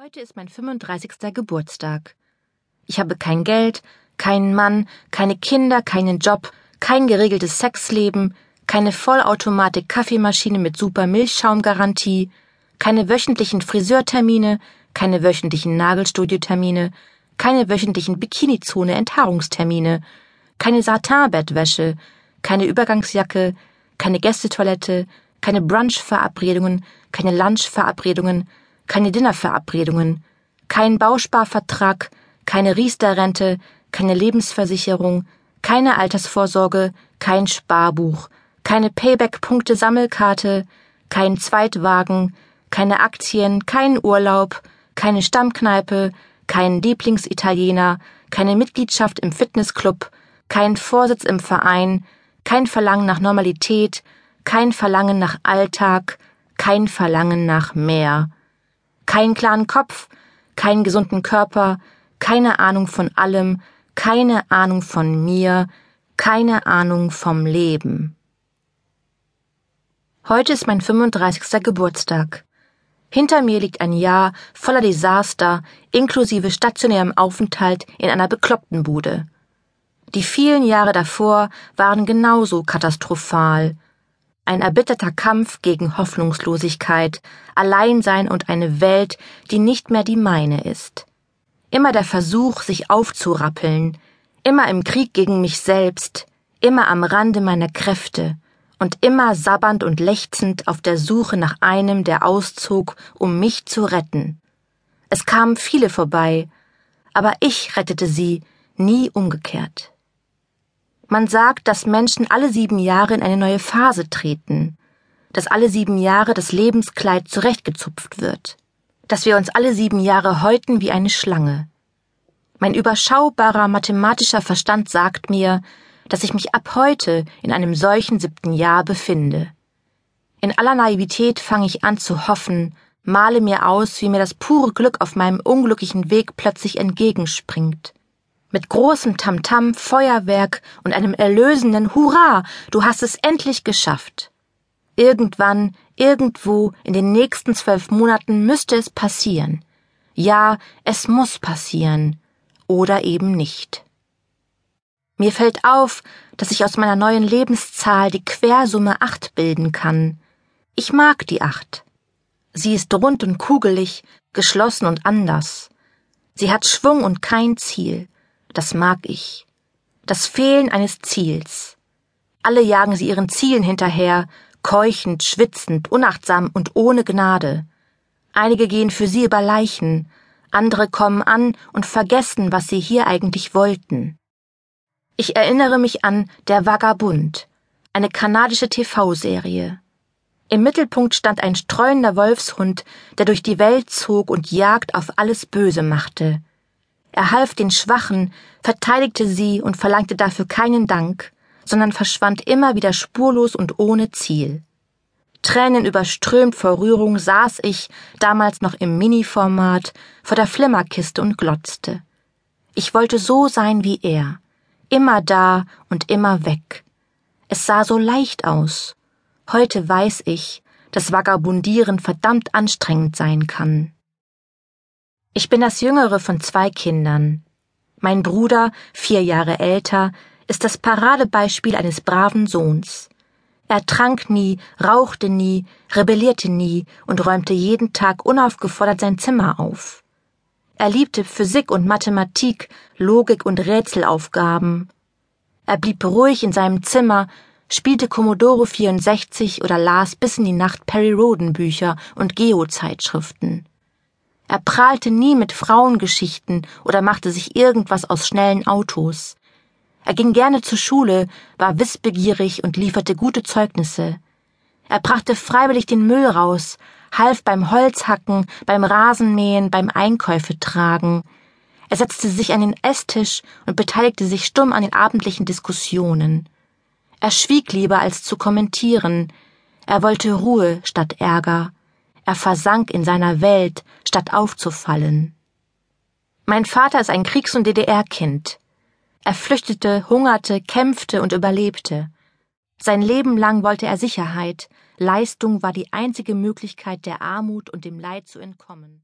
Heute ist mein 35. Geburtstag. Ich habe kein Geld, keinen Mann, keine Kinder, keinen Job, kein geregeltes Sexleben, keine Vollautomatik-Kaffeemaschine mit super Milchschaumgarantie, keine wöchentlichen Friseurtermine, keine wöchentlichen Nagelstudiotermine, keine wöchentlichen Bikinizone-Enthaarungstermine, keine Satinbettwäsche, keine Übergangsjacke, keine Gästetoilette, keine Brunch-Verabredungen, keine Lunch-Verabredungen, keine Dinnerverabredungen, kein Bausparvertrag, keine Riester-Rente, keine Lebensversicherung, keine Altersvorsorge, kein Sparbuch, keine Payback-Punkte-Sammelkarte, kein Zweitwagen, keine Aktien, kein Urlaub, keine Stammkneipe, kein Lieblingsitaliener, keine Mitgliedschaft im Fitnessclub, kein Vorsitz im Verein, kein Verlangen nach Normalität, kein Verlangen nach Alltag, kein Verlangen nach mehr keinen klaren Kopf, keinen gesunden Körper, keine Ahnung von allem, keine Ahnung von mir, keine Ahnung vom Leben. Heute ist mein 35. Geburtstag. Hinter mir liegt ein Jahr voller Desaster, inklusive stationärem Aufenthalt in einer bekloppten Bude. Die vielen Jahre davor waren genauso katastrophal, ein erbitterter Kampf gegen Hoffnungslosigkeit, Alleinsein und eine Welt, die nicht mehr die meine ist. Immer der Versuch, sich aufzurappeln, immer im Krieg gegen mich selbst, immer am Rande meiner Kräfte und immer sabbernd und lechzend auf der Suche nach einem, der auszog, um mich zu retten. Es kamen viele vorbei, aber ich rettete sie, nie umgekehrt. Man sagt, dass Menschen alle sieben Jahre in eine neue Phase treten, dass alle sieben Jahre das Lebenskleid zurechtgezupft wird, dass wir uns alle sieben Jahre häuten wie eine Schlange. Mein überschaubarer mathematischer Verstand sagt mir, dass ich mich ab heute in einem solchen siebten Jahr befinde. In aller Naivität fange ich an zu hoffen, male mir aus, wie mir das pure Glück auf meinem unglücklichen Weg plötzlich entgegenspringt mit großem Tamtam, Feuerwerk und einem erlösenden Hurra, du hast es endlich geschafft. Irgendwann, irgendwo, in den nächsten zwölf Monaten müsste es passieren. Ja, es muss passieren. Oder eben nicht. Mir fällt auf, dass ich aus meiner neuen Lebenszahl die Quersumme acht bilden kann. Ich mag die acht. Sie ist rund und kugelig, geschlossen und anders. Sie hat Schwung und kein Ziel das mag ich. Das Fehlen eines Ziels. Alle jagen sie ihren Zielen hinterher, keuchend, schwitzend, unachtsam und ohne Gnade. Einige gehen für sie über Leichen, andere kommen an und vergessen, was sie hier eigentlich wollten. Ich erinnere mich an Der Vagabund, eine kanadische TV-Serie. Im Mittelpunkt stand ein streunender Wolfshund, der durch die Welt zog und Jagd auf alles Böse machte. Er half den Schwachen, verteidigte sie und verlangte dafür keinen Dank, sondern verschwand immer wieder spurlos und ohne Ziel. Tränen überströmt vor Rührung saß ich, damals noch im Mini-Format, vor der Flimmerkiste und glotzte. Ich wollte so sein wie er, immer da und immer weg. Es sah so leicht aus. Heute weiß ich, dass Vagabundieren verdammt anstrengend sein kann. Ich bin das jüngere von zwei Kindern. Mein Bruder, vier Jahre älter, ist das Paradebeispiel eines braven Sohns. Er trank nie, rauchte nie, rebellierte nie und räumte jeden Tag unaufgefordert sein Zimmer auf. Er liebte Physik und Mathematik, Logik und Rätselaufgaben. Er blieb ruhig in seinem Zimmer, spielte Commodore 64 oder las bis in die Nacht Perry Roden Bücher und Geo-Zeitschriften. Er prahlte nie mit Frauengeschichten oder machte sich irgendwas aus schnellen Autos. Er ging gerne zur Schule, war wissbegierig und lieferte gute Zeugnisse. Er brachte freiwillig den Müll raus, half beim Holzhacken, beim Rasenmähen, beim Einkäufe tragen. Er setzte sich an den Esstisch und beteiligte sich stumm an den abendlichen Diskussionen. Er schwieg lieber als zu kommentieren. Er wollte Ruhe statt Ärger. Er versank in seiner Welt, statt aufzufallen. Mein Vater ist ein Kriegs- und DDR-Kind. Er flüchtete, hungerte, kämpfte und überlebte. Sein Leben lang wollte er Sicherheit, Leistung war die einzige Möglichkeit, der Armut und dem Leid zu entkommen.